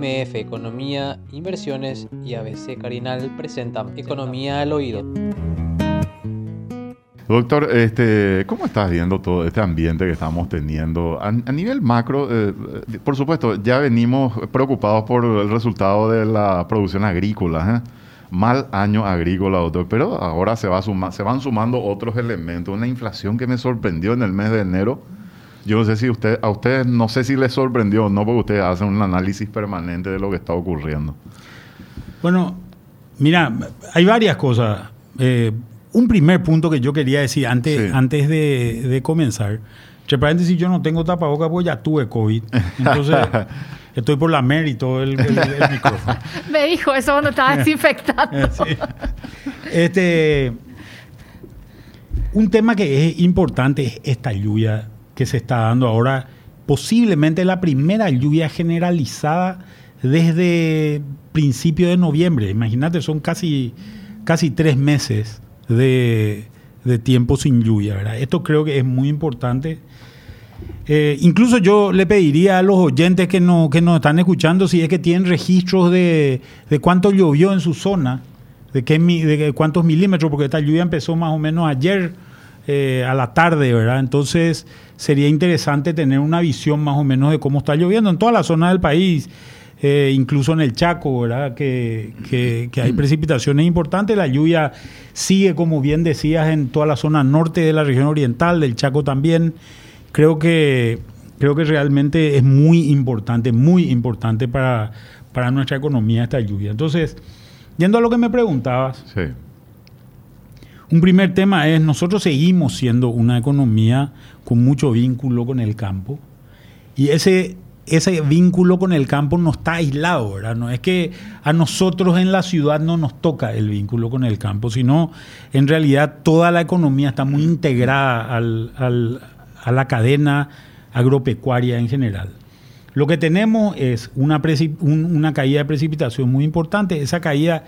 MF Economía, Inversiones y ABC Carinal presentan Economía al Oído. Doctor, este, ¿cómo estás viendo todo este ambiente que estamos teniendo? A, nivel macro, eh, por supuesto, ya venimos preocupados por el resultado de la producción agrícola. ¿eh? Mal año agrícola, doctor, pero ahora se, va se van sumando otros elementos. Una inflación que me sorprendió en el mes de enero yo no sé si usted, a ustedes no sé si les sorprendió o no, porque ustedes hacen un análisis permanente de lo que está ocurriendo. Bueno, mira, hay varias cosas. Eh, un primer punto que yo quería decir antes, antes de, comenzar. Entre paréntesis, yo no tengo tapaboca porque ya tuve COVID. Entonces, estoy por la mer y todo el, micrófono. Me dijo eso cuando estaba desinfectando. Este, un tema que es importante es esta lluvia que se está dando ahora, posiblemente la primera lluvia generalizada desde principio de noviembre. Imagínate, son casi, casi tres meses de, tiempo sin lluvia. ¿verdad? Esto creo que es muy importante. Eh, incluso yo le pediría a los oyentes que, no, que nos están escuchando si es que tienen registros de, de cuánto llovió en su zona, de, qué, de cuántos milímetros, porque esta lluvia empezó más o menos ayer eh, a la tarde, ¿verdad? Entonces sería interesante tener una visión más o menos de cómo está lloviendo en toda la zona del país, eh, incluso en el Chaco, ¿verdad? Que, que, hay precipitaciones importantes. La lluvia sigue, como bien decías, en toda la zona norte de la región oriental, del Chaco también. Creo que, creo que realmente es muy importante, muy importante para, para nuestra economía esta lluvia. Entonces, yendo a lo que me preguntabas. Sí un primer tema es, nosotros seguimos siendo una economía con mucho vínculo con el campo y ese, ese vínculo con el campo no está aislado, ¿verdad? No es que a nosotros en la ciudad no nos toca el vínculo con el campo, sino en realidad toda la economía está muy integrada a la cadena agropecuaria en general. Lo que tenemos es una, una caída de precipitación muy importante. Esa caída,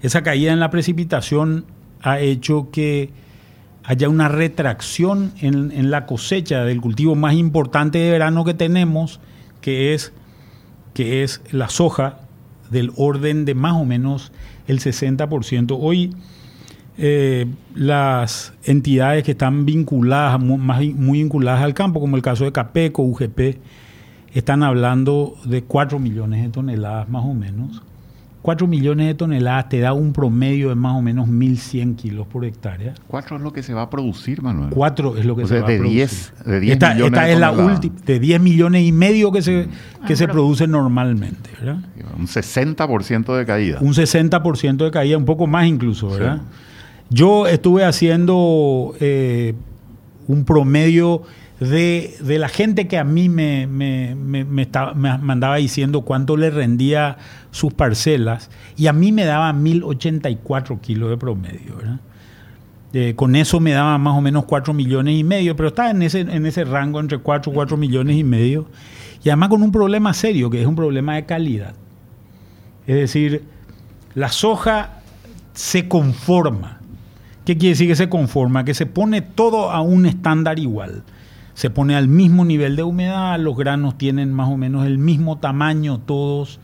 esa caída en la precipitación ha hecho que haya una retracción en, la cosecha del cultivo más importante de verano que tenemos, que es, que es la soja, del orden de más o menos el 60%. Hoy eh, las entidades que están vinculadas, muy, muy vinculadas al campo, como el caso de Capeco, UGP, están hablando de 4 millones de toneladas más o menos 4 millones de toneladas te da un promedio de más o menos 1.100 kilos por hectárea. 4 es lo que se va a producir, Manuel. 4 es lo que se va a producir. 10, de 10 esta, millones esta es la última, de 10 millones y medio que se, mm. que se produce normalmente. ¿verdad? Un 60% de caída. Un 60% de caída, un poco más incluso, ¿verdad? Yo estuve haciendo eh, un promedio de, la gente que a mí me, me, me, me, mandaba diciendo cuánto le rendía sus parcelas y a mí me daba 1084 kilos de promedio. Eh, con eso me daba más o menos 4 millones y medio, pero estaba en ese, en ese rango entre 4 y 4 millones y medio. Y además con un problema serio, que es un problema de calidad. Es decir, la soja se conforma. ¿Qué quiere decir que se conforma? Que se pone todo a un estándar igual se pone al mismo nivel de humedad, los granos tienen más o menos el mismo tamaño todos,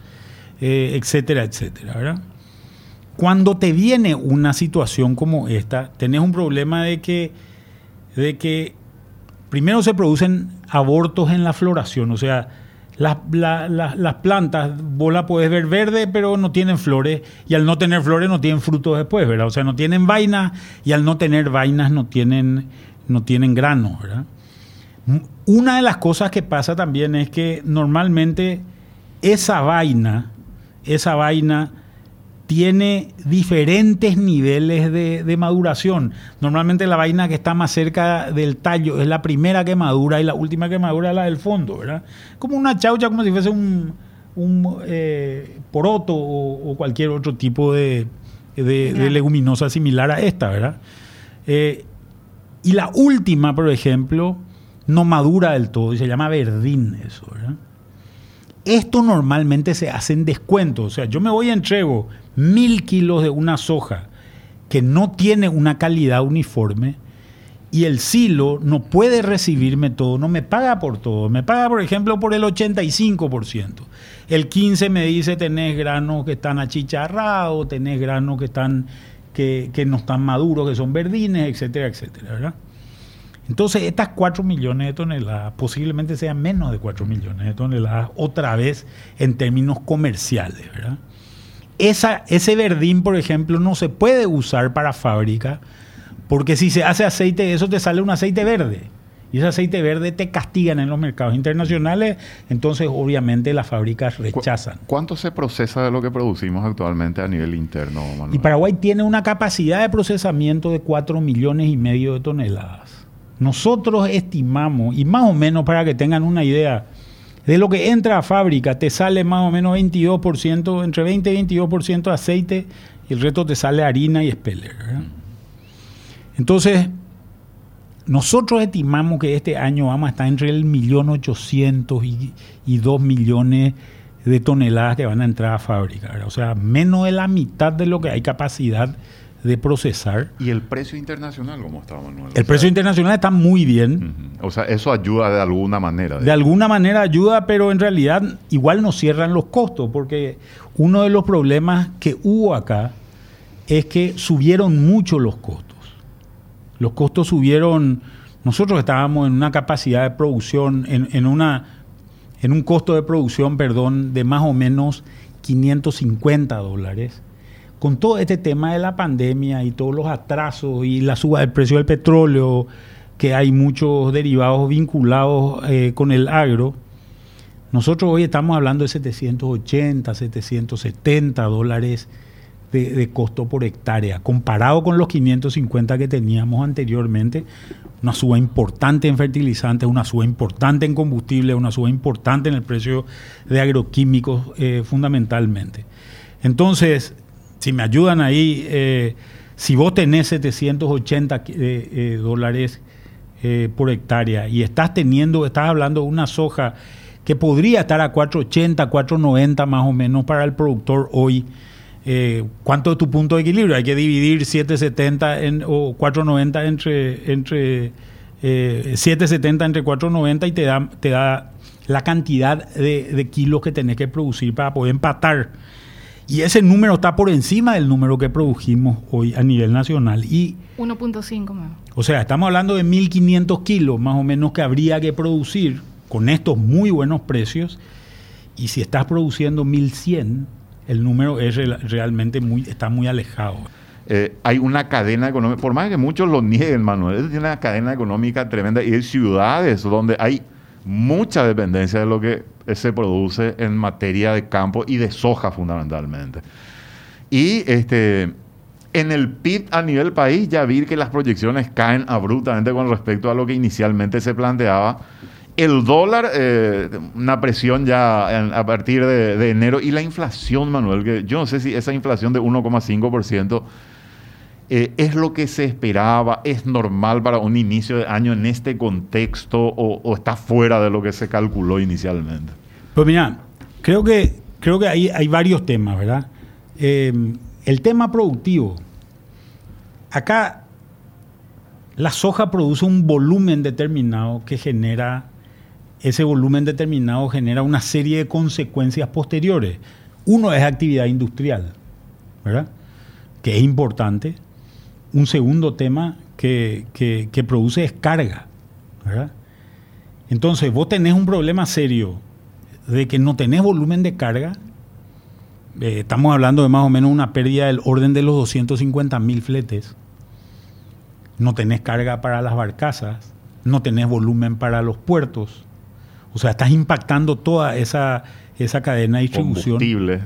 eh, etcétera, etcétera. Cuando te viene una situación como esta, tenés un problema de que, de que primero se producen abortos en la floración, o sea, las, plantas, vos las puedes ver verde, pero no tienen flores, y al no tener flores no tienen frutos después, ¿verdad? O sea, no tienen vainas, y al no tener vainas no tienen, no tienen granos, ¿verdad? Una de las cosas que pasa también es que normalmente esa vaina, esa vaina tiene diferentes niveles de, maduración. Normalmente la vaina que está más cerca del tallo es la primera que madura y la última que madura es la del fondo, ¿verdad? Como una chaucha, como si fuese un, eh, poroto o, cualquier otro tipo de, leguminosa similar a esta, ¿verdad? Eh, y la última, por ejemplo, no madura del todo y se llama verdín eso. Esto normalmente se hace en descuento. O sea, yo me voy a entrego mil kilos de una soja que no tiene una calidad uniforme y el silo no puede recibirme todo, no me paga por todo, me paga por ejemplo por el 85%. El 15 me dice tenés granos que están achicharrados, tenés granos que están que, que no están maduros, que son verdines, etcétera, etcétera, ¿verdad? Entonces, estas 4 millones de toneladas posiblemente sean menos de 4 millones de toneladas otra vez en términos comerciales, ¿verdad? Esa, ese verdín, por ejemplo, no se puede usar para fábrica porque si se hace aceite, eso te sale un aceite verde. Y ese aceite verde te castigan en los mercados internacionales, entonces obviamente las fábricas rechazan. ¿Cuánto se procesa de lo que producimos actualmente a nivel interno, Manuel? Y Paraguay tiene una capacidad de procesamiento de 4 millones y medio de toneladas. Nosotros estimamos, y más o menos para que tengan una idea, de lo que entra a fábrica te sale más o menos 22%, entre 20 y 22% aceite y el resto te sale harina y espeler. Entonces, nosotros estimamos que este año vamos a estar entre el millón ochocientos y, y dos millones de toneladas que van a entrar a fábrica. O sea, menos de la mitad de lo que hay capacidad de procesar. ¿Y el precio internacional cómo está, Manuel? El precio internacional está muy bien. O sea, eso ayuda de alguna manera. De, alguna manera ayuda, pero en realidad igual nos cierran los costos, porque uno de los problemas que hubo acá es que subieron mucho los costos. Los costos subieron, nosotros estábamos en una capacidad de producción, en, en una, en un costo de producción, perdón, de más o menos 550 dólares con todo este tema de la pandemia y todos los atrasos y la suba del precio del petróleo, que hay muchos derivados vinculados eh, con el agro, nosotros hoy estamos hablando de 780, 770 dólares de, costo por hectárea, comparado con los 550 que teníamos anteriormente, una suba importante en fertilizantes, una suba importante en combustible, una suba importante en el precio de agroquímicos eh, fundamentalmente. Entonces, si me ayudan ahí, eh, si vos tenés 780 eh, eh, dólares por hectárea y estás teniendo, estás hablando de una soja que podría estar a 480, 490 más o menos para el productor hoy, ¿cuánto es tu punto de equilibrio? Hay que dividir 770 en, o 490 entre, entre 770 entre 490 y te da, te da la cantidad de kilos que tenés que producir para poder empatar y ese número está por encima del número que produjimos hoy a nivel nacional. Y 1.5 O sea, estamos hablando de 1.500 kilos más o menos que habría que producir con estos muy buenos precios. Y si estás produciendo 1.100, el número es realmente muy, está muy alejado. Eh, hay una cadena económica, por más que muchos lo nieguen, Manuel, tiene una cadena económica tremenda y hay ciudades donde hay mucha dependencia de lo que se produce en materia de campo y de soja fundamentalmente. Y este, en el PIB a nivel país ya vi que las proyecciones caen abruptamente con respecto a lo que inicialmente se planteaba. El dólar, eh, una presión ya a partir de, de, enero y la inflación, Manuel, que yo no sé si esa inflación de 1,5% eh, ¿Es lo que se esperaba? ¿Es normal para un inicio de año en este contexto o, está fuera de lo que se calculó inicialmente? Pues mira, creo que, creo que hay, hay varios temas, ¿verdad? Eh, el tema productivo. Acá la soja produce un volumen determinado que genera, ese volumen determinado genera una serie de consecuencias posteriores. Uno es actividad industrial, ¿verdad? Que es importante un segundo tema que, produce es carga. Entonces, vos tenés un problema serio de que no tenés volumen de carga. Eh, estamos hablando de más o menos una pérdida del orden de los 250 mil fletes. No tenés carga para las barcazas, no tenés volumen para los puertos. O sea, estás impactando toda esa, esa cadena de distribución. Combustible.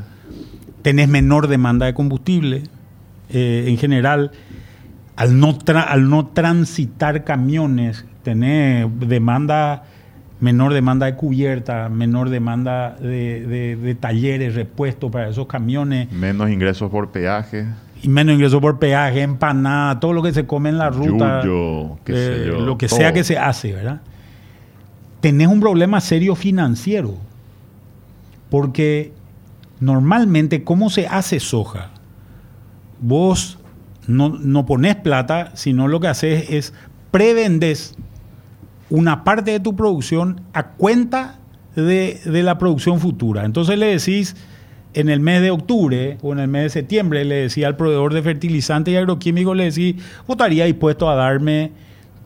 Tenés menor demanda de combustible. Eh, en general, al no, al no transitar camiones, tener demanda, menor demanda de cubierta, menor demanda de, talleres, repuestos para esos camiones. Menos ingresos por peaje. Y menos ingresos por peaje, empanada, todo lo que se come en la ruta. Eh, lo que sea que se hace, ¿verdad? Tenés un problema serio financiero. Porque normalmente, ¿cómo se hace soja? Vos no, no pones plata, sino lo que haces es prevendes una parte de tu producción a cuenta de, de la producción futura. Entonces le decís, en el mes de octubre o en el mes de septiembre, le decía al proveedor de fertilizantes y agroquímicos, le decía, ¿vos estaría dispuesto a darme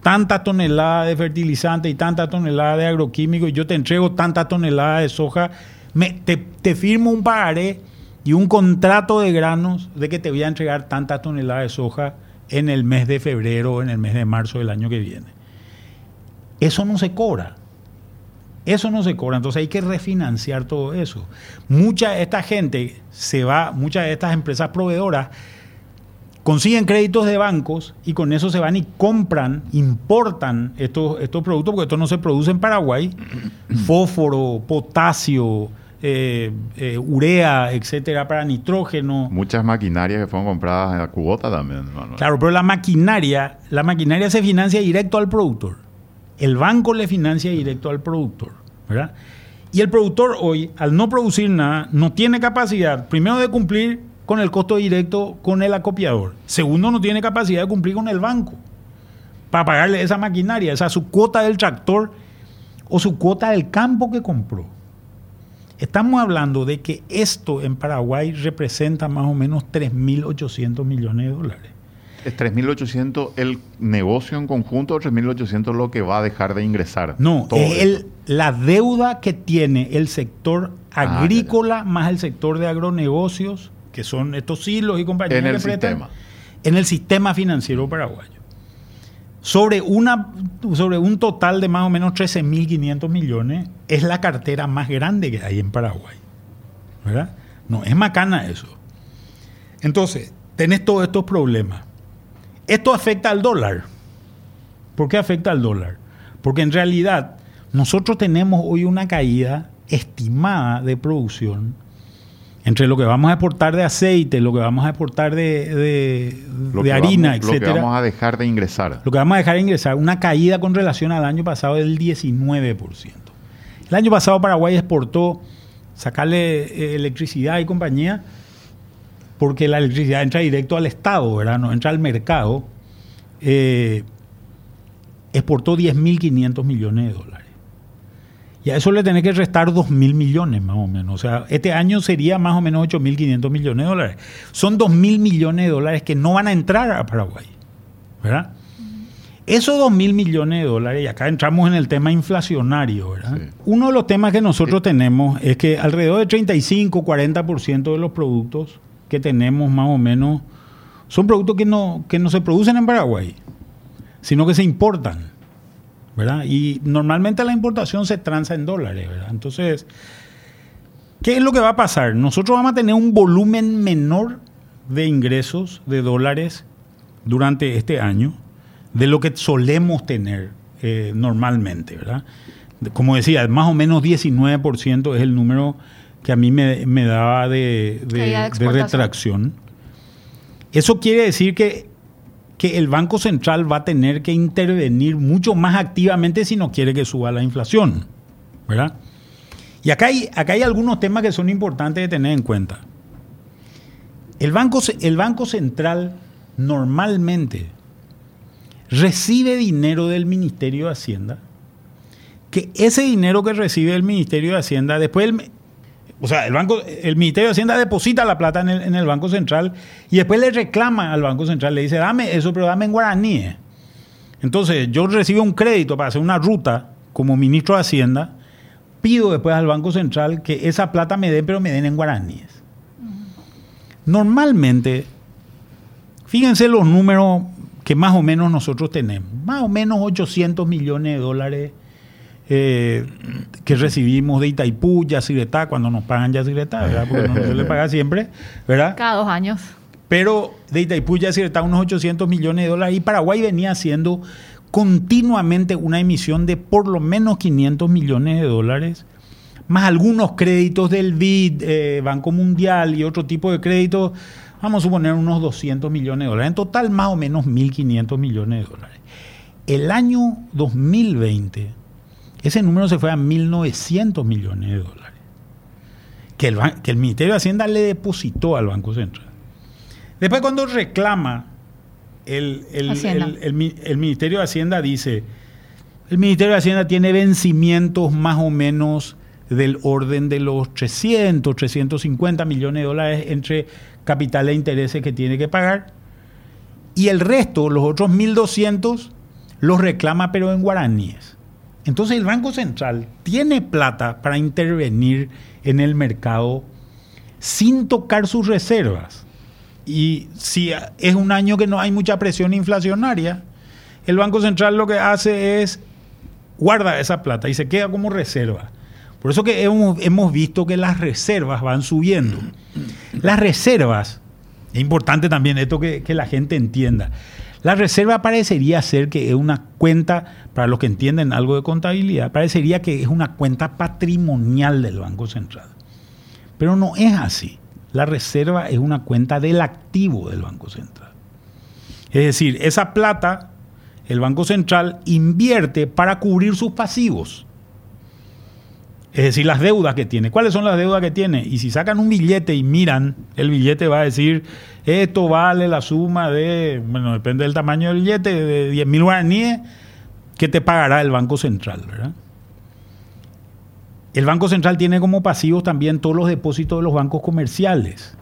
tanta tonelada de fertilizante y tanta tonelada de agroquímico y yo te entrego tanta tonelada de soja, me, te, te firmo un pagaré y un contrato de granos de que te voy a entregar tanta tonelada de soja en el mes de febrero o en el mes de marzo del año que viene. Eso no se cobra. Eso no se cobra, entonces hay que refinanciar todo eso. Mucha de esta gente se va, muchas de estas empresas proveedoras consiguen créditos de bancos y con eso se van y compran, importan estos, estos productos, porque estos no se producen en Paraguay, fósforo, potasio, eh, eh, urea, etcétera, para nitrógeno. Muchas maquinarias que fueron compradas a Cubota también. Manuel. Claro, pero la maquinaria, la maquinaria se financia directo al productor. El banco le financia directo al productor, ¿verdad? Y el productor hoy, al no producir nada, no tiene capacidad, primero, de cumplir con el costo directo con el acopiador. Segundo, no tiene capacidad de cumplir con el banco para pagarle esa maquinaria, esa su cuota del tractor o su cuota del campo que compró. Estamos hablando de que esto en Paraguay representa más o menos 3.800 millones de dólares. ¿Es 3.800 el negocio en conjunto o 3.800 lo que va a dejar de ingresar? No, es el- la deuda que tiene el sector Ah, agrícola más el sector de agronegocios, que son estos hilos y compañías En el que prestan, sistema. en el sistema financiero paraguayo. Sobre, una, sobre un total de más o menos 13.500 millones, es la cartera más grande que hay en Paraguay. ¿Verdad? No, es macana eso. Entonces, tenés todos estos problemas. Esto afecta al dólar. ¿Por qué afecta al dólar? Porque en realidad nosotros tenemos hoy una caída estimada de producción entre lo que vamos a exportar de aceite, lo que vamos a exportar de, de- Lo harina, vamos- Lo etcétera. que vamos a dejar de ingresar. Lo que vamos a dejar de ingresar, una caída con relación al año pasado del 19%. El año pasado Paraguay exportó sacarle eh, electricidad y compañía porque la electricidad entra directo al Estado, ¿verdad? No entra al mercado. Eh, exportó 10.500 millones de dólares. Y a eso le tenés que restar 2.000 millones más o menos. O sea, este año sería más o menos 8.500 millones de dólares. Son 2.000 millones de dólares que no van a entrar a Paraguay. ¿Verdad? Esos 2.000 millones de dólares, y acá entramos en el tema inflacionario, ¿verdad? Sí. Uno de los temas que nosotros tenemos es que alrededor de 35-40% de los productos que tenemos más o menos son productos que no, que no se producen en Paraguay, sino que se importan. ¿Verdad? Y normalmente la importación se transa en dólares, ¿verdad? Entonces, ¿qué es lo que va a pasar? Nosotros vamos a tener un volumen menor de ingresos de dólares durante este año de lo que solemos tener eh, normalmente, ¿verdad? Como decía, más o menos 19% es el número que a mí me, me daba de, de- retracción. Eso quiere decir que, que el Banco Central va a tener que intervenir mucho más activamente si no quiere que suba la inflación, ¿verdad? Y acá hay, acá hay algunos temas que son importantes de tener en cuenta. El Banco, el banco Central normalmente recibe dinero del Ministerio de Hacienda, que ese dinero que recibe el Ministerio de Hacienda, después el, o sea, el, banco, el Ministerio de Hacienda deposita la plata en el, Banco Central y después le reclama al Banco Central, le dice, dame eso, pero dame en guaraníes. Entonces, yo recibo un crédito para hacer una ruta como ministro de Hacienda, pido después al Banco Central que esa plata me den, pero me den en guaraníes. Normalmente, fíjense los números que más o menos nosotros tenemos. Más o menos 800 millones de dólares eh, que recibimos de Itaipú, Yacyretá, cuando nos pagan Yacyretá, ¿verdad? Porque no se le paga siempre, ¿verdad? Cada dos años. Pero de Itaipú ya está unos 800 millones de dólares y Paraguay venía haciendo continuamente una emisión de por lo menos 500 millones de dólares, más algunos créditos del BID, eh, Banco Mundial y otro tipo de créditos, vamos a suponer unos 200 millones de dólares. En total más o menos 1.500 millones de dólares. El año 2020, ese número se fue a 1.900 millones de dólares, que el, que el Ministerio de Hacienda le depositó al Banco Central. Después cuando reclama el, el- el- el Ministerio de Hacienda dice, el Ministerio de Hacienda tiene vencimientos más o menos del orden de los 300, 350 millones de dólares entre capital e intereses que tiene que pagar. Y el resto, los otros 1.200, los reclama pero en guaraníes. Entonces el Banco Central tiene plata para intervenir en el mercado sin tocar sus reservas. Y si es un año que no hay mucha presión inflacionaria, el Banco Central lo que hace es guarda esa plata y se queda como reserva. Por eso que hemos, hemos visto que las reservas van subiendo. Las reservas, es importante también esto que, que la gente entienda. La reserva parecería ser que es una cuenta, para los que entienden algo de contabilidad, parecería que es una cuenta patrimonial del Banco Central. Pero no es así. La reserva es una cuenta del activo del Banco Central. Es decir, esa plata el Banco Central invierte para cubrir sus pasivos. Es decir, las deudas que tiene. ¿Cuáles son las deudas que tiene? Y si sacan un billete y miran, el billete va a decir, esto vale la suma de, bueno, depende del tamaño del billete, de 10 mil guaraníes que te pagará el Banco Central, ¿verdad? El Banco Central tiene como pasivos también todos los depósitos de los bancos comerciales.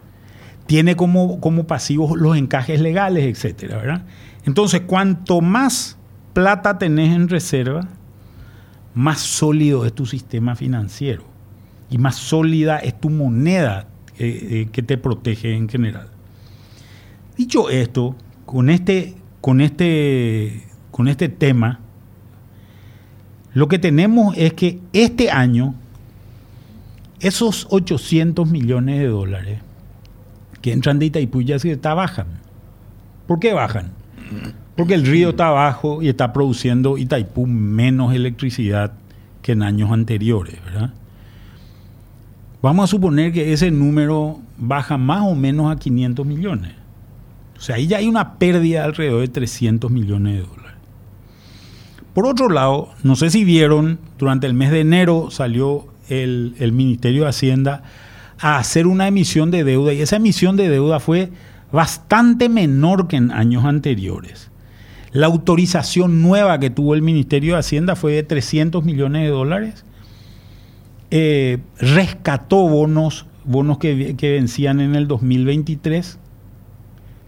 Tiene como, como pasivos los encajes legales, etcétera, ¿verdad? Entonces, cuanto más plata tenés en reserva, más sólido es tu sistema financiero y más sólida es tu moneda eh, eh, que te protege en general. Dicho esto, con este, con este, con este tema, lo que tenemos es que este año, esos 800 millones de dólares que entran de Itaipú se está bajan. ¿Por qué bajan? Porque el río está abajo y está produciendo Itaipú menos electricidad que en años anteriores, ¿verdad? Vamos a suponer que ese número baja más o menos a 500 millones. O sea, ahí ya hay una pérdida de alrededor de 300 millones de dólares. Por otro lado, no sé si vieron, durante el mes de enero salió el, Ministerio de Hacienda a hacer una emisión de deuda y esa emisión de deuda fue bastante menor que en años anteriores. La autorización nueva que tuvo el Ministerio de Hacienda fue de 300 millones de dólares. Eh, rescató bonos, bonos que, vencían en el 2023,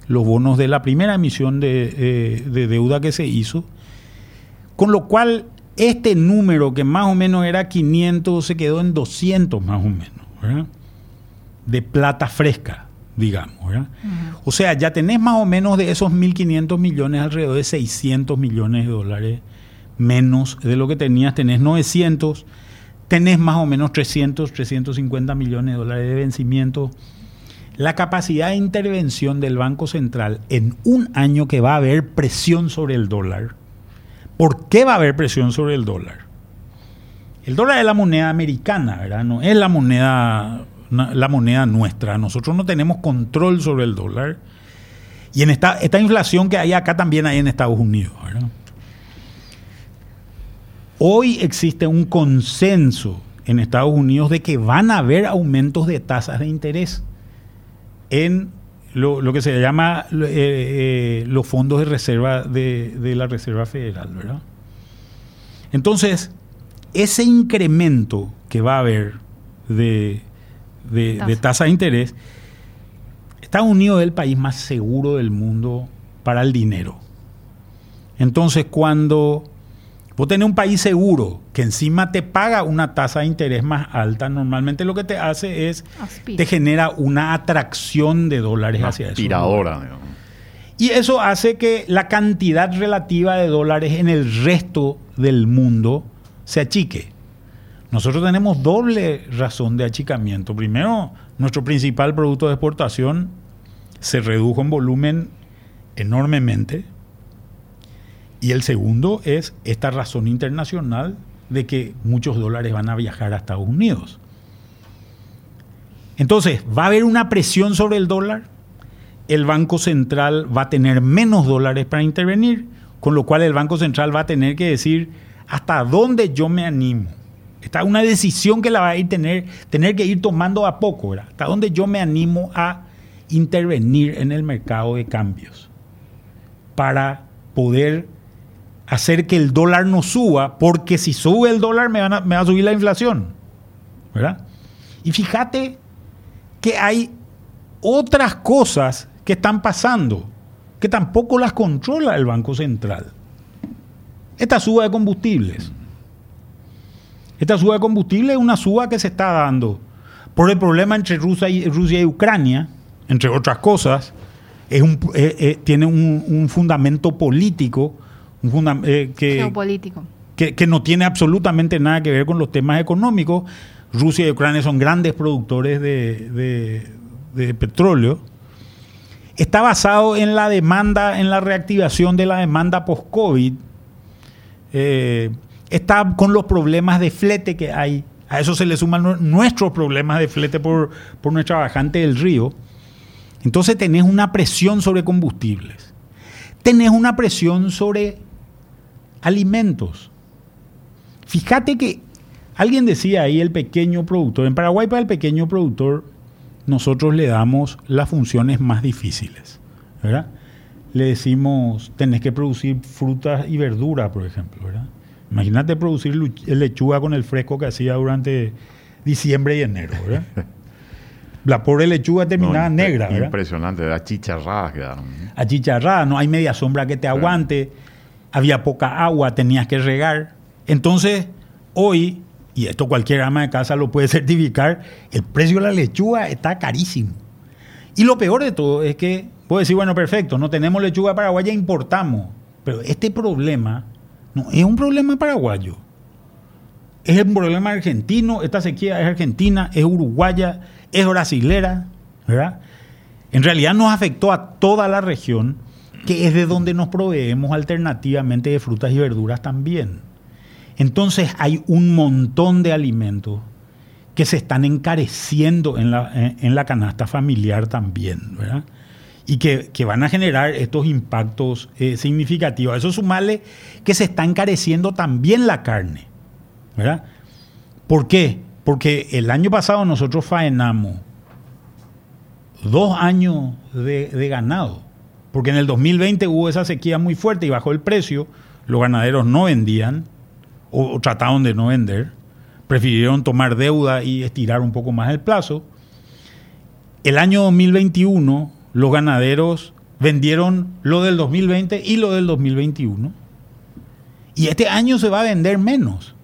los bonos de la primera emisión de, eh, de deuda que se hizo. Con lo cual, este número que más o menos era 500 se quedó en 200 más o menos, ¿verdad? de plata fresca, digamos. ¿verdad? O sea, ya tenés más o menos de esos 1.500 millones, alrededor de 600 millones de dólares menos de lo que tenías. Tenés 900, tenés más o menos 300, 350 millones de dólares de vencimiento. La capacidad de intervención del Banco Central en un año que va a haber presión sobre el dólar. ¿Por qué va a haber presión sobre el dólar? El dólar es la moneda americana, ¿verdad? No es la moneda la moneda nuestra. Nosotros no tenemos control sobre el dólar. Y en esta, esta inflación que hay acá también hay en Estados Unidos. ¿verdad? Hoy existe un consenso en Estados Unidos de que van a haber aumentos de tasas de interés en lo, lo que se llama eh, eh, los fondos de reserva de, de la Reserva Federal. ¿verdad? Entonces, ese incremento que va a haber de, de, de tasa de interés, Estados Unidos es el país más seguro del mundo para el dinero. Entonces, cuando vos tenés un país seguro que encima te paga una tasa de interés más alta, normalmente lo que te hace es Aspira. te genera una atracción de dólares Una hacia eso. aspiradora, digamos. Y eso hace que la cantidad relativa de dólares en el resto del mundo se achique. Nosotros tenemos doble razón de achicamiento. Primero, nuestro principal producto de exportación se redujo en volumen enormemente. Y el segundo es esta razón internacional de que muchos dólares van a viajar a Estados Unidos. Entonces, va a haber una presión sobre el dólar. El Banco Central va a tener menos dólares para intervenir, con lo cual el Banco Central va a tener que decir hasta dónde yo me animo. Esta es una decisión que la va a ir tener, tener que ir tomando a poco, ¿verdad? Hasta dónde yo me animo a intervenir en el mercado de cambios. para poder hacer que el dólar no suba, porque si sube el dólar me, van a- me va a subir la inflación. ¿Verdad? Y fíjate que hay otras cosas que están pasando que tampoco las controla el Banco Central. Esta suba de combustibles. Esta suba de combustible es una suba que se está dando por el problema entre Rusia y, Ucrania, entre otras cosas. Es un, eh, eh, tiene un fundamento político eh, que, Geopolítico. que, que no tiene absolutamente nada que ver con los temas económicos. Rusia y Ucrania son grandes productores de, de- de petróleo. Está basado en la demanda, en la reactivación de la demanda post-COVID. Eh, está con los problemas de flete que hay. A eso se le suman nue- nuestros problemas de flete por, por nuestra bajante del río. Entonces tenés una presión sobre combustibles. Tenés una presión sobre alimentos. Fíjate que alguien decía ahí el pequeño productor. En Paraguay para el pequeño productor nosotros le damos las funciones más difíciles. ¿verdad? Le decimos, tenés que producir frutas y verduras, por ejemplo. ¿verdad? Imagínate producir lechuga con el fresco que hacía durante diciembre y enero. ¿verdad? La pobre lechuga terminaba No, negra. ¿verdad? Impresionante, achicharradas quedaron. achicharrada, no hay media sombra que te aguante, había poca agua, tenías que regar. Entonces, hoy, y esto cualquier ama de casa lo puede certificar, el precio de la lechuga está carísimo. Y lo peor de todo es que, puedo decir, bueno, perfecto, no tenemos lechuga paraguaya, importamos. Pero este problema no es un problema paraguayo. Es un problema argentino, esta sequía es argentina, es uruguaya, es brasilera, ¿verdad? En realidad nos afectó a toda la región, que es de donde nos proveemos alternativamente de frutas y verduras también. Entonces hay un montón de alimentos que se están encareciendo en la, en, en la canasta familiar también, ¿verdad? Y que, que van a generar estos impactos eh, significativos. A eso sumarle que se está encareciendo también la carne, ¿verdad? ¿Por qué? Porque el año pasado nosotros faenamos dos años de, de ganado. Porque en el 2020 hubo esa sequía muy fuerte y bajó el precio. Los ganaderos no vendían o, o trataron de no vender. Prefirieron tomar deuda y estirar un poco más el plazo. El año 2021 los ganaderos vendieron lo del 2020 y lo del 2021. Y este año se va a vender menos.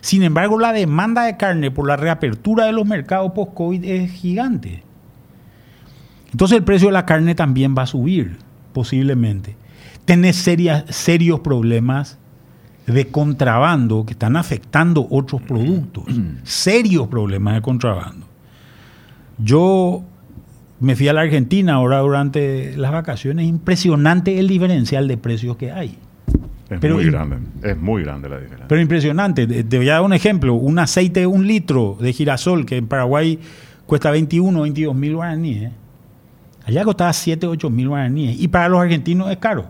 Sin embargo, la demanda de carne por la reapertura de los mercados post-COVID es gigante. Entonces el precio de la carne también va a subir, posiblemente. Tenés serias, serios problemas de contrabando que están afectando otros productos. serios problemas de contrabando. Yo me fui a la Argentina ahora durante las vacaciones. Impresionante el diferencial de precios que hay. Es Pero muy grande, es muy grande la diferencia. Pero impresionante. Te voy a dar un ejemplo. Un aceite de un litro de girasol que en Paraguay cuesta 21, 22 mil guaraníes. Allá costaba 7, 8 mil guaraníes. Y para los argentinos es caro.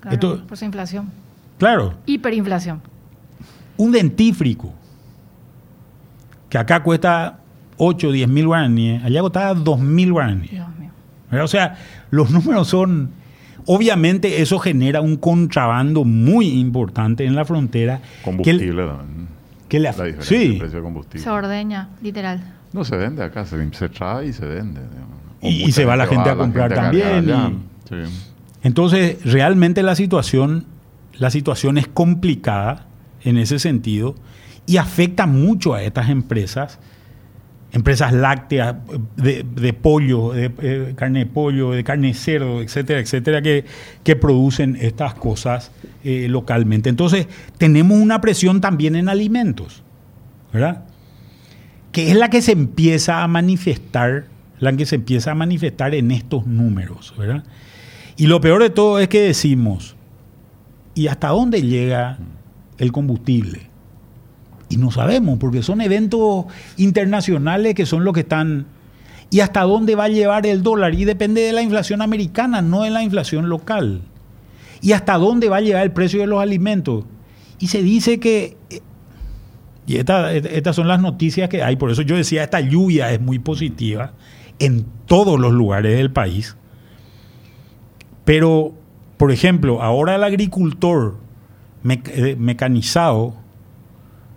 Claro, Esto- por su inflación. Claro. Hiperinflación. Un dentífrico que acá cuesta 8, 10 mil guaraníes. Allá costaba 2 mil guaraníes. Dios mío. O sea, los números son... Obviamente eso genera un contrabando muy importante en la frontera. que- Combustible también. Que, le La af- diferencia sí. de precio de combustible. Se ordeña, literal. No se vende acá, se, se trae y se vende. Y- se va la gente a comprar también, y-. Sí. Entonces, realmente la situación, la situación es complicada en ese sentido y afecta mucho a estas empresas, empresas lácteas, de, de pollo, de eh, carne de pollo, de carne de cerdo, etcétera, etcétera, que, que producen estas cosas eh, localmente. Entonces, tenemos una presión también en alimentos, ¿verdad? Que es la que se empieza a manifestar, la que se empieza a manifestar en estos números, ¿verdad? Y lo peor de todo es que decimos, ¿y hasta dónde llega el combustible? Y no sabemos, porque son eventos internacionales que son los que están... ¿Y hasta dónde va a llevar el dólar? Y depende de la inflación americana, no de la inflación local. ¿Y hasta dónde va a llegar el precio de los alimentos? Y se dice que... Y esta- estas son las noticias que hay, por eso yo decía, esta lluvia es muy positiva en todos los lugares del país Pero, por ejemplo, ahora el agricultor eh, mecanizado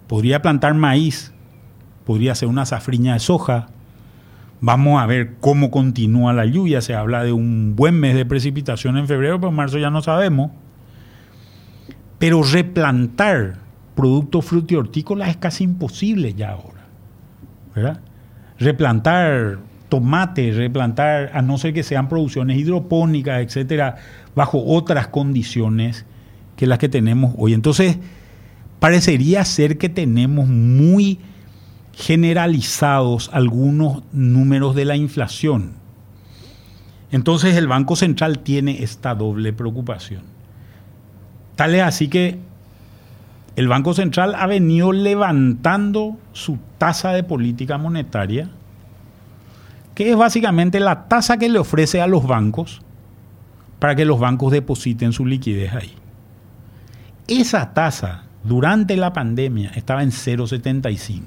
podría plantar maíz, podría hacer una safriña de soja. Vamos a ver cómo continúa la lluvia. Se habla de un buen mes de precipitación en febrero, pero en marzo ya no sabemos. Pero replantar productos frutihortícolas es casi imposible ya ahora. ¿verdad? Replantar tomate, replantar, a no ser que sean producciones hidropónicas, etcétera, bajo otras condiciones que las que tenemos hoy. Entonces, parecería ser que tenemos muy generalizados algunos números de la inflación. Entonces, el Banco Central tiene esta doble preocupación. Tal es así que el Banco Central ha venido levantando su tasa de política monetaria, que es básicamente la tasa que le ofrece a los bancos para que los bancos depositen su liquidez ahí. Esa tasa durante la pandemia estaba en 0,75.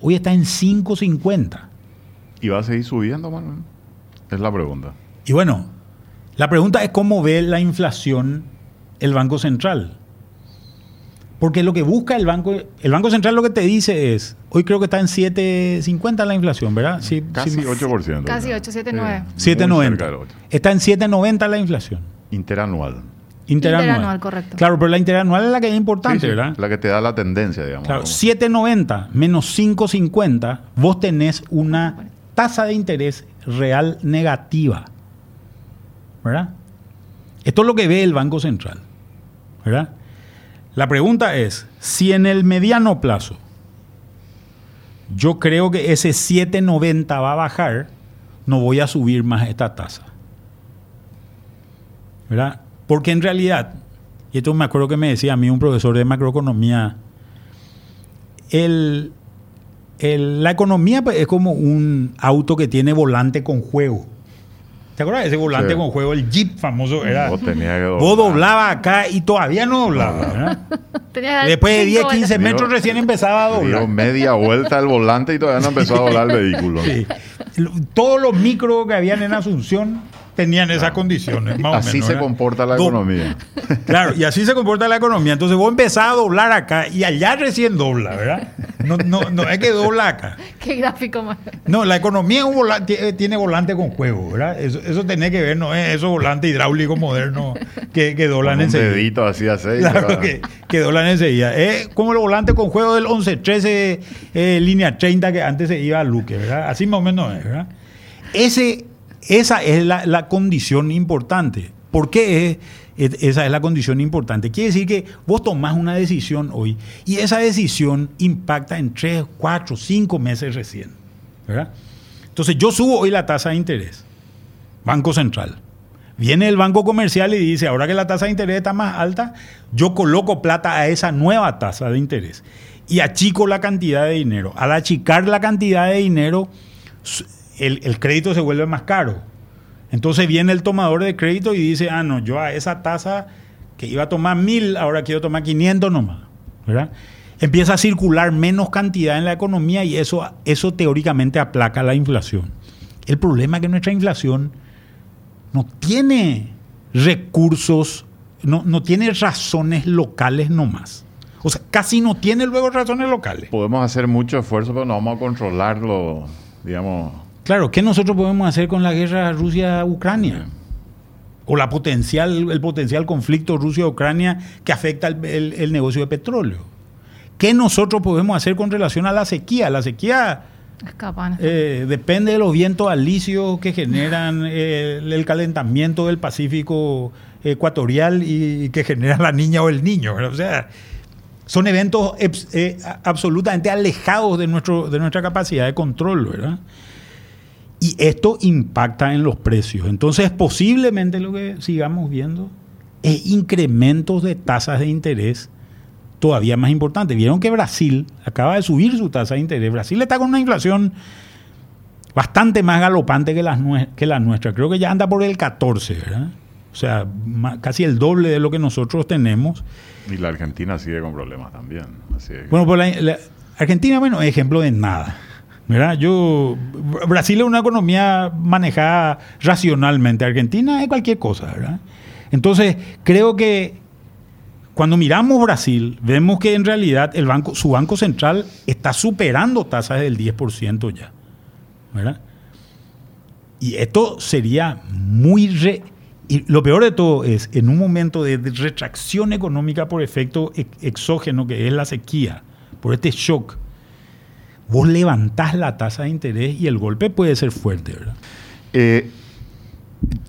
Hoy está en 5,50. ¿Y va a seguir subiendo, Manuel? Es la pregunta. Y bueno, la pregunta es cómo ve la inflación el Banco Central. Porque lo que busca el Banco, el Banco Central lo que te dice es, hoy creo que está en 7.50 la inflación, ¿verdad? Sí, Casi sí, 8%. Casi ¿no? 8, 7, 9. Sí, muy cerca del 7.90. ocho. Está en 7.90 la inflación. Interanual. Interanual. Interanual, correcto. Claro, pero la interanual es la que es importante, Sí, sí, ¿verdad? La que te da la tendencia, digamos. Claro, Como- 7.90 menos 5.50, vos tenés una tasa de interés real negativa. ¿Verdad? Esto es lo que ve el Banco Central. ¿Verdad? La pregunta es, si en el mediano plazo yo creo que ese 7.90 va a bajar, no voy a subir más esta tasa. ¿Verdad? Porque en realidad, y esto me acuerdo que me decía a mí un profesor de macroeconomía, el, la economía pues, es como un auto que tiene volante con juego. ¿Te acuerdas de ese volante Sí. con juego? El Jeep famoso era. Que Vos doblabas acá y todavía no doblaba. ¿verdad? Tenía Después de 10, cinco 15 vueltas. metros Dio- recién empezaba a doblar. Dio media vuelta al volante y todavía no empezó a doblar el vehículo. Sí. Todos los micros que habían en Asunción tenían esas condiciones. Más o Así menos, se ¿verdad? comporta la Do- economía. Claro, y así se comporta la economía. Entonces vos empezás a doblar acá y allá recién dobla, ¿verdad? No, no, no es que dobla acá. Qué gráfico más. No, la economía es un vola- tie- tiene volante con juego, ¿verdad? Eso, eso tenés que ver, no es esos volantes hidráulicos modernos que, que doblan Con un enseguida. dedito así a seis. Claro que, que doblan enseguida. Es como el volante con juego del 11-13 eh, línea 30 que antes se iba a Luque, ¿verdad? Así más o menos es, ¿verdad? Ese, esa es la, la condición importante. ¿Por qué es, es- esa es la condición importante? Quiere decir que vos tomás una decisión hoy y esa decisión impacta en 3, 4, 5 meses recién, ¿verdad? Entonces yo subo hoy la tasa de interés. Banco Central. Viene el banco comercial y dice, ahora que la tasa de interés está más alta, yo coloco plata a esa nueva tasa de interés y achico la cantidad de dinero. Al achicar la cantidad de dinero, el, el crédito se vuelve más caro. Entonces viene el tomador de crédito y dice, ah, no, yo a esa tasa que iba a tomar mil, ahora quiero tomar 500 nomás. Empieza a circular menos cantidad en la economía y eso, eso teóricamente aplaca la inflación. El problema es que nuestra inflación no tiene recursos, no, no tiene razones locales nomás. O sea, casi no tiene luego razones locales. Podemos hacer mucho esfuerzo, pero no vamos a controlarlo, digamos. Claro, ¿qué nosotros podemos hacer con la guerra Rusia-Ucrania? O la potencial, el potencial conflicto Rusia-Ucrania que afecta el, el- el negocio de petróleo. ¿Qué nosotros podemos hacer con relación a la sequía? La sequía Escapan. eh, depende de los vientos alisios que generan eh, el, el calentamiento del Pacífico ecuatorial y que genera la niña o el niño. ¿verdad? O sea, son eventos eh, absolutamente alejados de, nuestro, de nuestra capacidad de control, ¿verdad? Y esto impacta en los precios. Entonces, posiblemente lo que sigamos viendo es incrementos de tasas de interés todavía más importantes. Vieron que Brasil acaba de subir su tasa de interés. Brasil está con una inflación bastante más galopante que la, nue- que la nuestra. Creo que ya anda por el 14, ¿verdad? O sea, casi el doble de lo que nosotros tenemos. Y la Argentina sigue con problemas también. Así que- Bueno, pues la, la- Argentina, bueno, es ejemplo de nada. Yo, Brasil es una economía manejada racionalmente. Argentina es cualquier cosa, ¿verdad? Entonces, creo que cuando miramos Brasil, vemos que en realidad su banco central está superando tasas del 10% ya. ¿verdad? Y esto sería muy... y lo peor de todo es, en un momento de, retracción económica por efecto ex- exógeno, que es la sequía, por este shock, vos levantás la tasa de interés y el golpe puede ser fuerte, ¿verdad? Eh,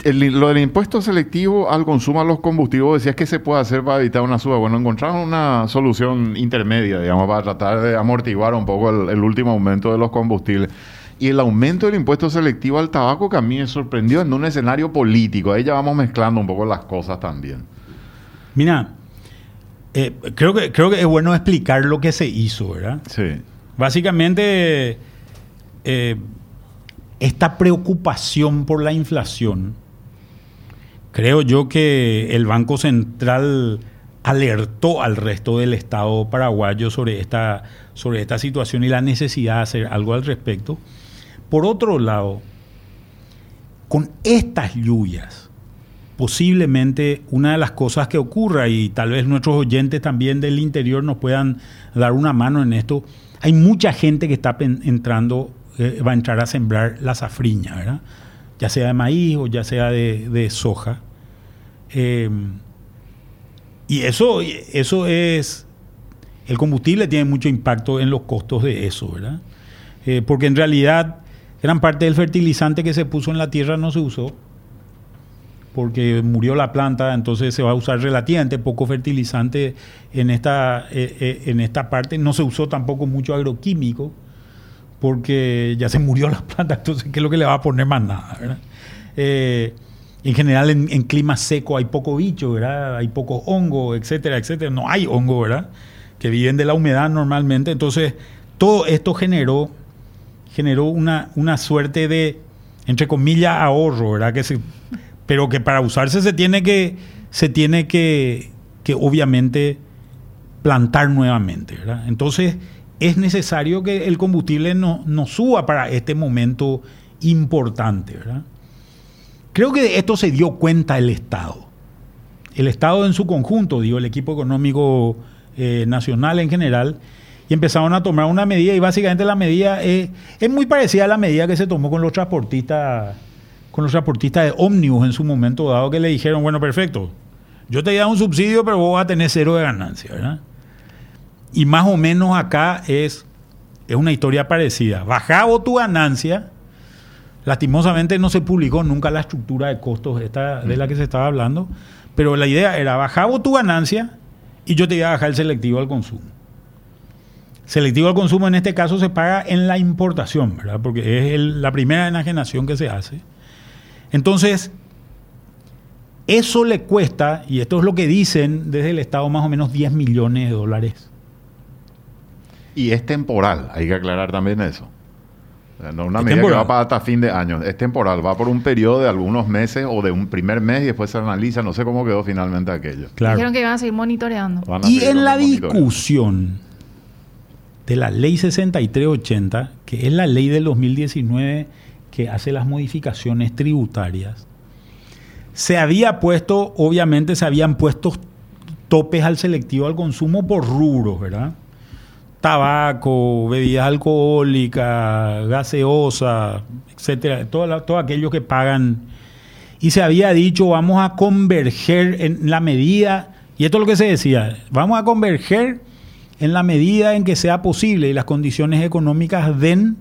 el- lo del impuesto selectivo al consumo a los combustibles, decías que se puede hacer para evitar una suba. Bueno, encontraron una solución intermedia, digamos, para tratar de amortiguar un poco el, el último aumento de los combustibles. Y el aumento del impuesto selectivo al tabaco que a mí me sorprendió en un escenario político. Ahí ya vamos mezclando un poco las cosas también. Mira, eh, creo, que, creo que es bueno explicar lo que se hizo, ¿verdad? Sí. Básicamente, eh, esta preocupación por la inflación, creo yo que el Banco Central alertó al resto del Estado paraguayo sobre esta, sobre esta situación y la necesidad de hacer algo al respecto. Por otro lado, con estas lluvias, posiblemente una de las cosas que ocurra, y tal vez nuestros oyentes también del interior nos puedan dar una mano en esto, hay mucha gente que está entrando, eh, va a entrar a sembrar la safriña, ¿verdad? Ya sea de maíz o ya sea de, soja. Eh, y eso, eso es, el combustible tiene mucho impacto en los costos de eso, ¿verdad? Eh, porque en realidad gran parte del fertilizante que se puso en la tierra no se usó porque murió la planta, entonces se va a usar relativamente poco fertilizante en esta, eh, eh, en esta parte. No se usó tampoco mucho agroquímico, porque ya se murió la planta, entonces ¿qué es lo que le va a poner más nada? ¿verdad? Eh, en general en, en clima seco hay poco bicho, ¿verdad? Hay poco hongo, etcétera, etcétera. No hay hongo, ¿verdad? Que viven de la humedad normalmente. Entonces, todo esto generó, generó una, una suerte de, entre comillas, ahorro, ¿verdad? Que se, pero que para usarse se tiene que, se tiene que, que obviamente plantar nuevamente. Entonces, es necesario que el combustible no, no suba para este momento importante. Creo que de esto se dio cuenta el Estado. El Estado en su conjunto, digo, el equipo económico eh, nacional en general, y empezaron a tomar una medida, y básicamente la medida eh, es muy parecida a la medida que se tomó con los transportistas, con los transportistas de ómnibus en su momento dado, que le dijeron, bueno, perfecto, yo te voy a dar un subsidio, pero vos vas a tener cero de ganancia. Y más o menos acá es, es una historia parecida. Vos tu ganancia. Lastimosamente no se publicó nunca la estructura de costos esta, de la que se estaba hablando, pero la idea era bajar vos tu ganancia y yo te iba a bajar el selectivo al consumo. Selectivo al consumo en este caso se paga en la importación, ¿verdad? Porque es la primera enajenación que se hace. Entonces, eso le cuesta, y esto es lo que dicen desde el Estado, más o menos 10 millones de dólares. Y es temporal, hay que aclarar también eso. No una Es medida que va para hasta fin de año. Es temporal, va por un periodo de algunos meses o de un primer mes y después se analiza. No sé cómo quedó finalmente aquello. Claro. Dijeron que iban a seguir monitoreando. A Y en la discusión de la ley 6380, que es la ley del 2019 que hace las modificaciones tributarias, se había puesto, obviamente se habían puesto topes al selectivo al consumo por rubros, ¿verdad? Tabaco, bebidas alcohólicas, gaseosa, etcétera, todo, la- todo aquello que pagan. Y se había dicho, vamos a converger en la medida, y esto es lo que se decía, vamos a converger en la medida en que sea posible y las condiciones económicas den,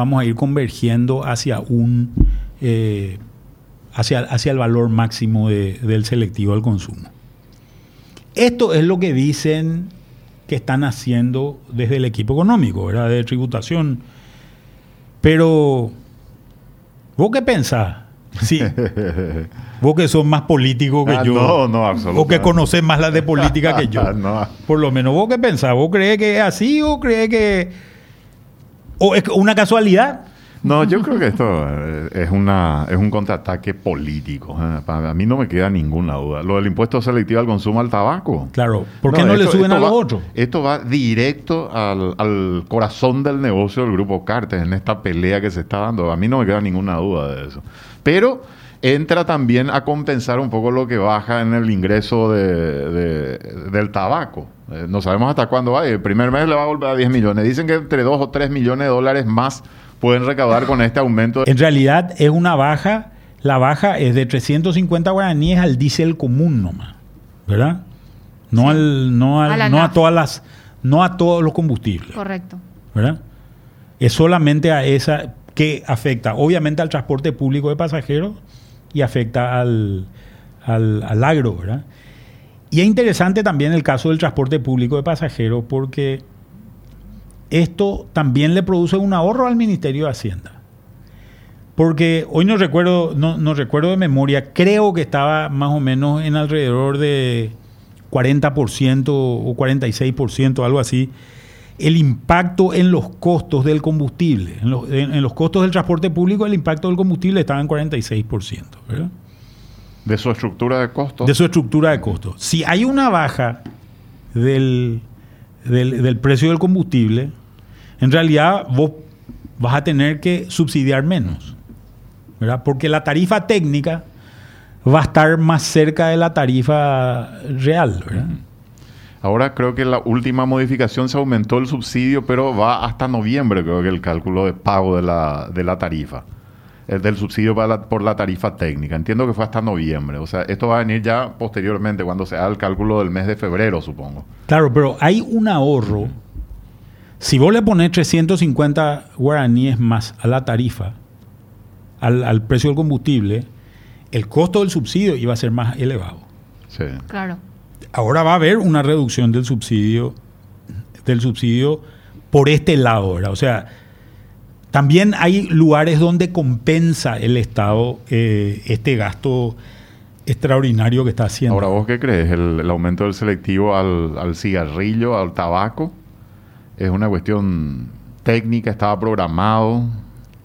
vamos a ir convergiendo hacia un eh, hacia, hacia el valor máximo de- del selectivo al consumo. Esto es lo que dicen que están haciendo desde el equipo económico, ¿verdad? De tributación. Pero, ¿vos qué pensás? Sí. vos que sos más político que Ah, yo. no, no, O que absolutamente. conocés más las de política que yo. No. Por lo menos, ¿vos qué pensás? ¿Vos crees que es así o crees que... o es una casualidad? No, yo creo que esto eh, es, una, es un contraataque político. ¿eh? Para mí no me queda ninguna duda. Lo del impuesto selectivo al consumo al tabaco. Claro, ¿por qué no, le esto- suben a los otros? Esto va directo al, al corazón del negocio del grupo Cartes en esta pelea que se está dando. A mí no me queda ninguna duda de eso. Pero entra también a compensar un poco lo que baja en el ingreso de- de- del tabaco. Eh, no sabemos hasta cuándo va. El primer mes le va a volver a 10 millones. Dicen que entre 2 o 3 millones de dólares más pueden recaudar con este aumento. En realidad es una baja, la baja es de 350 guaraníes al diésel común nomás, ¿verdad? No al, no al- A no a todas las, no a todos los combustibles, Correcto. ¿verdad? Es solamente a esa que afecta, obviamente, al transporte público de pasajeros y afecta al, al, al agro, ¿verdad? Y es interesante también el caso del transporte público de pasajeros porque esto también le produce un ahorro al Ministerio de Hacienda. Porque hoy no recuerdo, no, no recuerdo de memoria, creo que estaba más o menos en alrededor de 40% o 46%, algo así, el impacto en los costos del combustible. En los, en- en los costos del transporte público, el impacto del combustible estaba en 46%. ¿verdad? De su estructura de costos. de su estructura de costos. Si hay una baja del, del, del precio del combustible, en realidad vos vas a tener que subsidiar menos, ¿verdad? Porque la tarifa técnica va a estar más cerca de la tarifa real, ¿verdad? Ahora creo que la última modificación se aumentó el subsidio, pero va hasta noviembre, creo que el cálculo de pago de la, de la tarifa. El del subsidio para la- por la tarifa técnica. Entiendo que fue hasta noviembre. O sea, esto va a venir ya posteriormente, cuando se haga el cálculo del mes de febrero, supongo. Claro, pero hay un ahorro. Si vos le pones 350 guaraníes más a la tarifa, al, al precio del combustible, el costo del subsidio iba a ser más elevado. Sí. Claro. Ahora va a haber una reducción del subsidio, del subsidio por este lado, ¿verdad? O sea, también hay lugares donde compensa el Estado eh, este gasto extraordinario que está haciendo. Ahora, ¿vos qué crees? ¿El, aumento del selectivo al cigarrillo, al tabaco? ¿Es una cuestión técnica? ¿Estaba programado?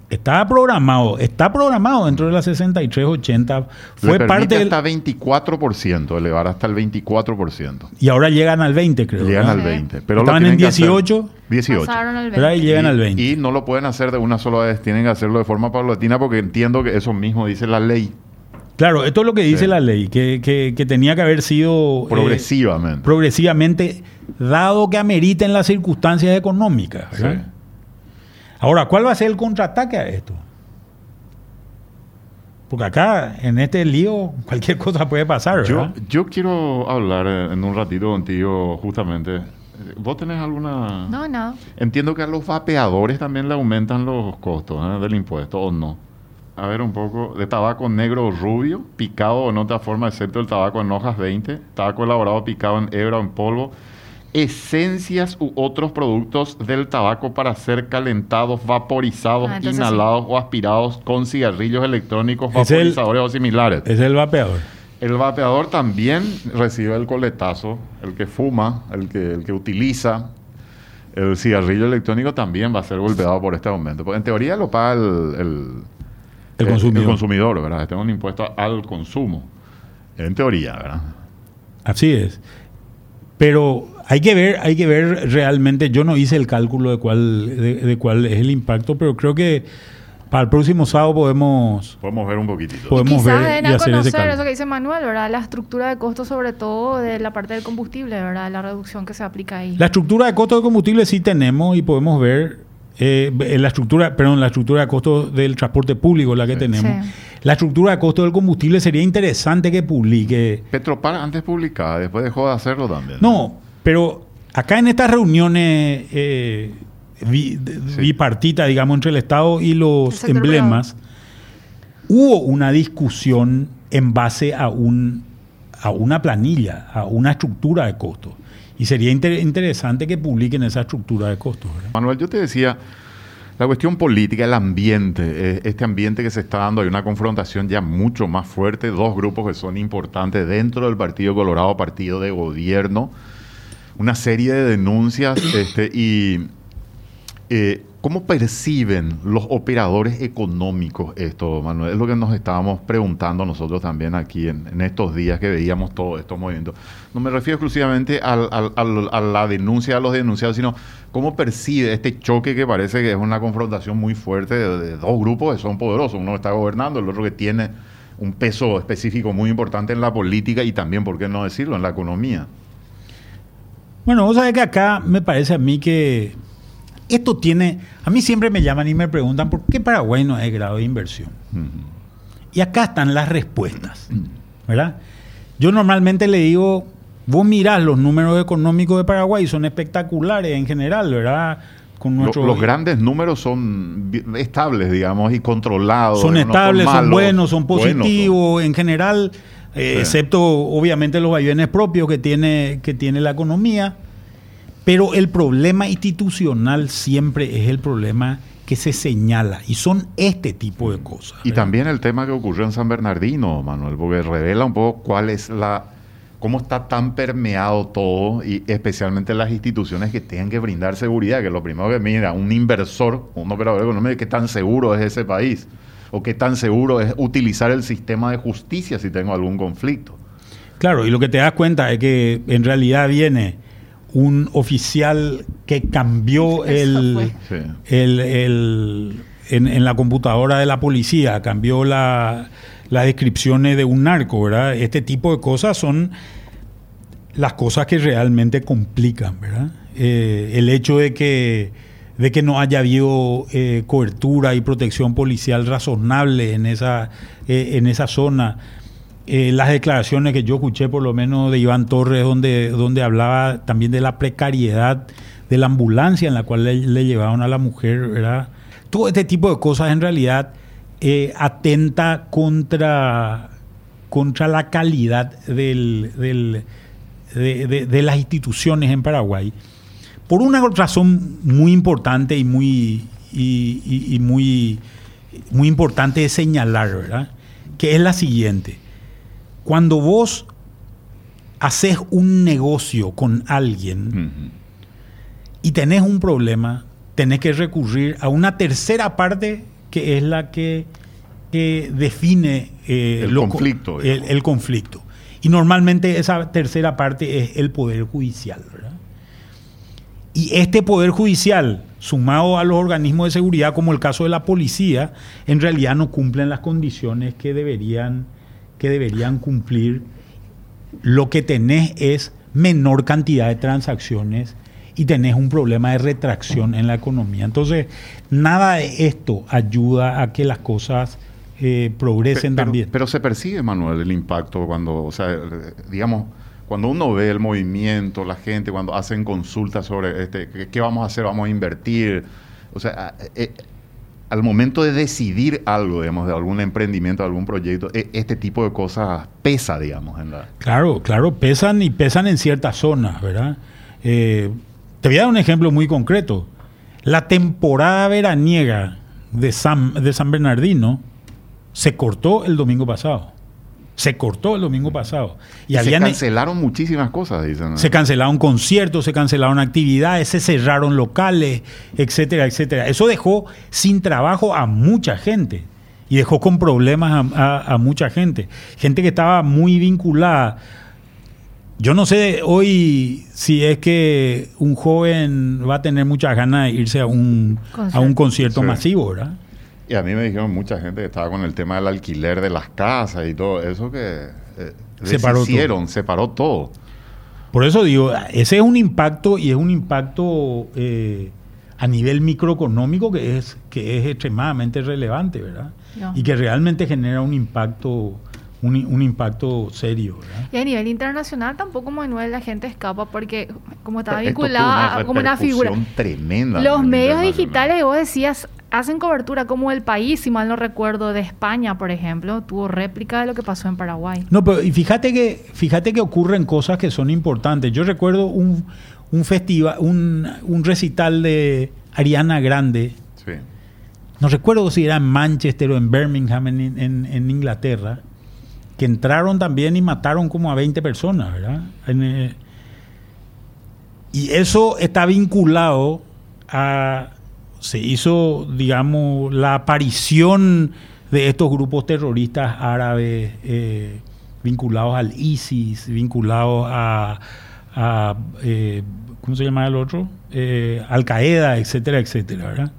Está programado, está programado dentro de la 6380. Le Fue parte del- hasta 24%, elevar hasta el 24%. y ahora llegan al 20, creo. Llegan ¿verdad? al 20. Pero lo Estaban en que hacer- 18, 18. Pasaron al. Y 20. llegan y, al 20. y no lo pueden hacer de una sola vez, tienen que hacerlo de forma paulatina porque entiendo que eso mismo dice la ley, Claro, esto es lo que dice Sí. la ley, que, que- que tenía que haber sido eh, progresivamente. progresivamente, dado que ameriten las circunstancias económicas. ¿verdad? Sí. Ahora, ¿cuál va a ser el contraataque a esto? Porque acá, en este lío, cualquier cosa puede pasar, Yo, ¿verdad? yo quiero hablar eh, en un ratito contigo justamente. ¿Vos tenés alguna...? No, no. Entiendo que a los vapeadores también le aumentan los costos ¿eh? del impuesto, ¿o no? A ver un poco, de tabaco negro o rubio, picado o en otra forma, excepto el tabaco en hojas 20, tabaco elaborado picado en hebra o en polvo, esencias u otros productos del tabaco para ser calentados, vaporizados, Ah, inhalados o aspirados con cigarrillos electrónicos, Es el- vaporizadores o similares. Es el vapeador. El vapeador también recibe el coletazo, el que fuma, el que, el que utiliza el cigarrillo electrónico también va a ser golpeado por este aumento. Porque en teoría lo paga el, el, El consumidor. el consumidor, ¿verdad? Este es un impuesto al consumo. En teoría, ¿verdad? Así es. Pero hay que ver, hay que ver realmente, yo no hice el cálculo de cuál, de, de cuál es el impacto, pero creo que para el próximo sábado podemos, Podemos ver un poquitito. podemos Quizás ver den y a hacer ese conocer eso que dice Manuel, ¿verdad? La estructura de costos, sobre todo de la parte del combustible, ¿verdad? La reducción que se aplica ahí. La estructura de costos de combustible sí tenemos y podemos ver eh, la estructura, perdón, la estructura de costos del transporte público, la que Sí. tenemos. Sí. La estructura de costos del combustible sería interesante que publique. Petropar antes publicaba, después dejó de hacerlo también. No, pero acá en estas reuniones eh, Sí. bipartitas, digamos, entre el Estado y los emblemas, hubo una discusión en base a, un, a una planilla, a una estructura de costos. Y sería inter- interesante que publiquen esa estructura de costos. ¿verdad? Manuel, yo te decía, la cuestión política, el ambiente, eh, este ambiente que se está dando, hay una confrontación ya mucho más fuerte, dos grupos que son importantes dentro del Partido Colorado, partido de gobierno, una serie de denuncias este, y eh, ¿Cómo perciben los operadores económicos esto, Manuel? Es lo que nos estábamos preguntando nosotros también aquí en, estos días que veíamos todos estos movimientos. No me refiero exclusivamente a la denuncia de los denunciados, sino cómo percibe este choque que parece que es una confrontación muy fuerte de, dos grupos que son poderosos. Uno está gobernando, el otro que tiene un peso específico muy importante en la política y también, ¿por qué no decirlo?, en la economía. Bueno, vos sabés que acá me parece a mí que esto tiene, a mí siempre me llaman y me preguntan por qué Paraguay no es grado de inversión. Y acá están las respuestas, ¿verdad? Yo normalmente le digo, vos mirás los números económicos de Paraguay, son espectaculares en general, ¿verdad? Con los grandes números son estables, digamos, y controlados. Son estables, son, buenos, son positivos, en general, eh, excepto obviamente los vaivenes propios que tiene, que tiene la economía. Pero el problema institucional siempre es el problema que se señala y son este tipo de cosas. Y también el tema que ocurrió en San Bernardino, Manuel, porque revela un poco cuál es la cómo está tan permeado todo y especialmente las instituciones que tengan que brindar seguridad, que lo primero que mira, un inversor, un operador económico, qué tan seguro es ese país o qué tan seguro es utilizar el sistema de justicia si tengo algún conflicto. Claro, y lo que te das cuenta es que en realidad viene un oficial que cambió el, el, en, la computadora de la policía, cambió la, las descripciones de un narco, ¿verdad? Este tipo de cosas son las cosas que realmente complican, ¿verdad? Eh, el hecho de que, de que no haya habido eh, cobertura y protección policial razonable en esa, eh, en esa zona eh, las declaraciones que yo escuché por lo menos de Iván Torres, donde, donde hablaba también de la precariedad de la ambulancia en la cual le, llevaban a la mujer, ¿verdad? Todo este tipo de cosas en realidad atenta contra, contra la calidad del, de, las instituciones en Paraguay. Por una razón muy importante y muy, y muy, muy importante de señalar, ¿verdad? Que es la siguiente cuando vos haces un negocio con alguien y tenés un problema, tenés que recurrir a una tercera parte que es la que, define eh, el, conflicto, el, conflicto. Y normalmente esa tercera parte es el Poder Judicial. Y este Poder Judicial, sumado a los organismos de seguridad, como el caso de la policía, en realidad no cumplen las condiciones que deberían que deberían cumplir, lo que tenés es menor cantidad de transacciones y tenés un problema de retracción en la economía. Entonces, nada de esto ayuda a que las cosas eh, progresen también. Pero se percibe, Manuel, el impacto cuando, o sea, digamos, cuando uno ve el movimiento, la gente, cuando hacen consultas sobre este, qué vamos a hacer, vamos a invertir. O sea, eh, al momento de decidir algo, digamos, de algún emprendimiento, de algún proyecto, e, este tipo de cosas pesa, digamos. En la... Claro, claro, pesan y pesan en ciertas zonas, ¿verdad? Eh, te voy a dar un ejemplo muy concreto. La temporada veraniega de San, de San Bernardino se cortó el domingo pasado. Se cortó el domingo pasado. Y, se cancelaron muchísimas cosas, dicen. Se cancelaron conciertos, se cancelaron actividades, se cerraron locales, etcétera, etcétera. Eso dejó sin trabajo a mucha gente y dejó con problemas a, mucha gente. Gente que estaba muy vinculada. Yo no sé hoy si es que un joven va a tener muchas ganas de irse a un concierto, a un concierto masivo, ¿verdad? Y a mí me dijeron mucha gente que estaba con el tema del alquiler de las casas y todo eso que eh, separó todo. separó todo. Por eso digo, ese es un impacto y es un impacto eh, a nivel microeconómico que es, que es extremadamente relevante, ¿verdad? Y que realmente genera un impacto un, impacto serio. ¿verdad? Y a nivel internacional tampoco, Manuel, la gente escapa porque como estaba vinculada como una figura. tremenda. Los medios digitales, vos decías, hacen cobertura como el país, si mal no recuerdo, de España, por ejemplo, tuvo réplica de lo que pasó en Paraguay. No, pero y fíjate que, fíjate que ocurren cosas que son importantes. Yo recuerdo un, festival, un, recital de Ariana Grande. Sí. No recuerdo si era en Manchester o en Birmingham, en, Inglaterra, que entraron también y mataron como a 20 personas, ¿verdad? Eh, y eso está vinculado a se hizo, digamos, la aparición de estos grupos terroristas árabes eh, vinculados al ISIS, vinculados a, a, eh, ¿cómo se llama el otro? Eh, Al Qaeda, etcétera, etcétera.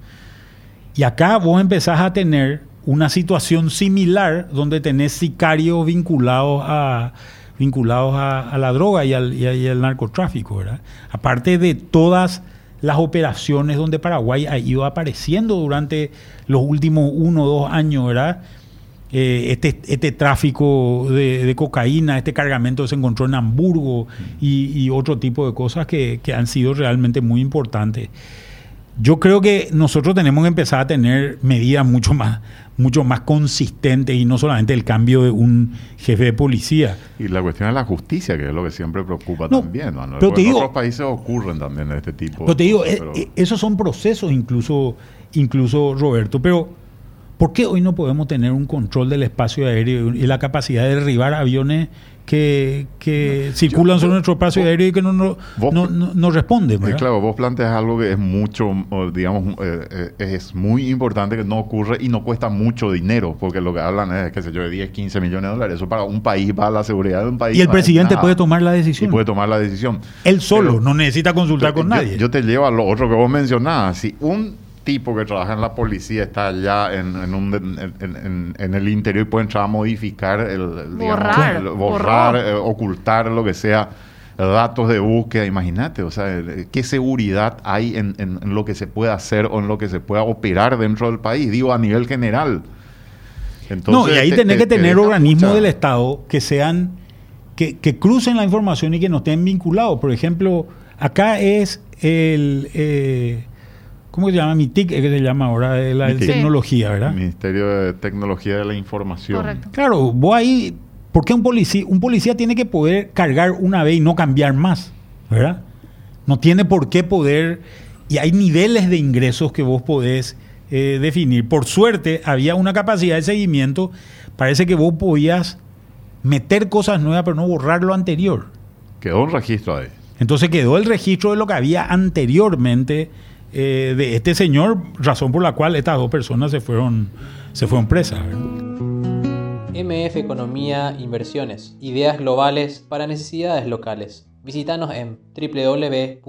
Y acá vos empezás a tener una situación similar donde tenés sicarios vinculados a vinculados a, la droga y al, y narcotráfico. Aparte de todas las operaciones donde Paraguay ha ido apareciendo durante los últimos uno o dos años, ¿verdad? Eh, este, este tráfico de, cocaína, este cargamento se encontró en Hamburgo y, y otro tipo de cosas que, que, han sido realmente muy importantes. Yo creo que nosotros tenemos que empezar a tener medidas mucho más, mucho más consistentes y no solamente el cambio de un jefe de policía. Y la cuestión de la justicia, que es lo que siempre preocupa no, también. ¿no? Pero te en digo, otros países ocurren también este tipo. Pero te digo, cosas, pero... Eh, esos son procesos incluso, incluso Roberto, pero ¿por qué hoy no podemos tener un control del espacio aéreo y la capacidad de derribar aviones que, que circulan yo, sobre nuestro espacio vos, aéreo y que no, no, vos, no, no, no responden. ¿verdad? Claro, vos planteas algo que es mucho, digamos, eh, es muy importante que no ocurre y no cuesta mucho dinero, porque lo que hablan es, qué sé yo, de 10, 15 millones de dólares. Eso para un país, para la seguridad de un país. Y el presidente nada. puede tomar la decisión. Y puede tomar la decisión. Él solo, Pero, no necesita consultar con yo, nadie. Yo te llevo a lo otro que vos mencionabas. Si un tipo que trabaja en la policía está allá en, en, un, en, en el interior y puede entrar a modificar, el, el borrar, digamos, el, borrar, eh, ocultar, lo que sea, datos de búsqueda. Imagínate, o sea, qué seguridad hay en, lo que se puede hacer o en lo que se pueda operar dentro del país, digo, a nivel general. Entonces, no, y ahí te, tenés te, que tener te organismos del Estado que sean, que, que, crucen la información y que no estén vinculados. Por ejemplo, acá es el... Eh, ¿Cómo se llama? MITIC, es que se llama ahora de la MITIC. tecnología, ¿verdad? Ministerio de Tecnología de la Información. Correcto. Claro, vos ahí, ¿por qué un policía, un policía tiene que poder cargar una vez y no cambiar más? ¿Verdad? No tiene por qué poder, y hay niveles de ingresos que vos podés eh, definir. Por suerte, había una capacidad de seguimiento, parece que vos podías meter cosas nuevas, pero no borrar lo anterior. Quedó un registro ahí. Entonces quedó el registro de lo que había anteriormente eh, de este señor, razón por la cual estas dos personas se fueron, se fueron presas. MF Economía Inversiones, ideas globales para necesidades locales. Visítanos en www.mf.com.py.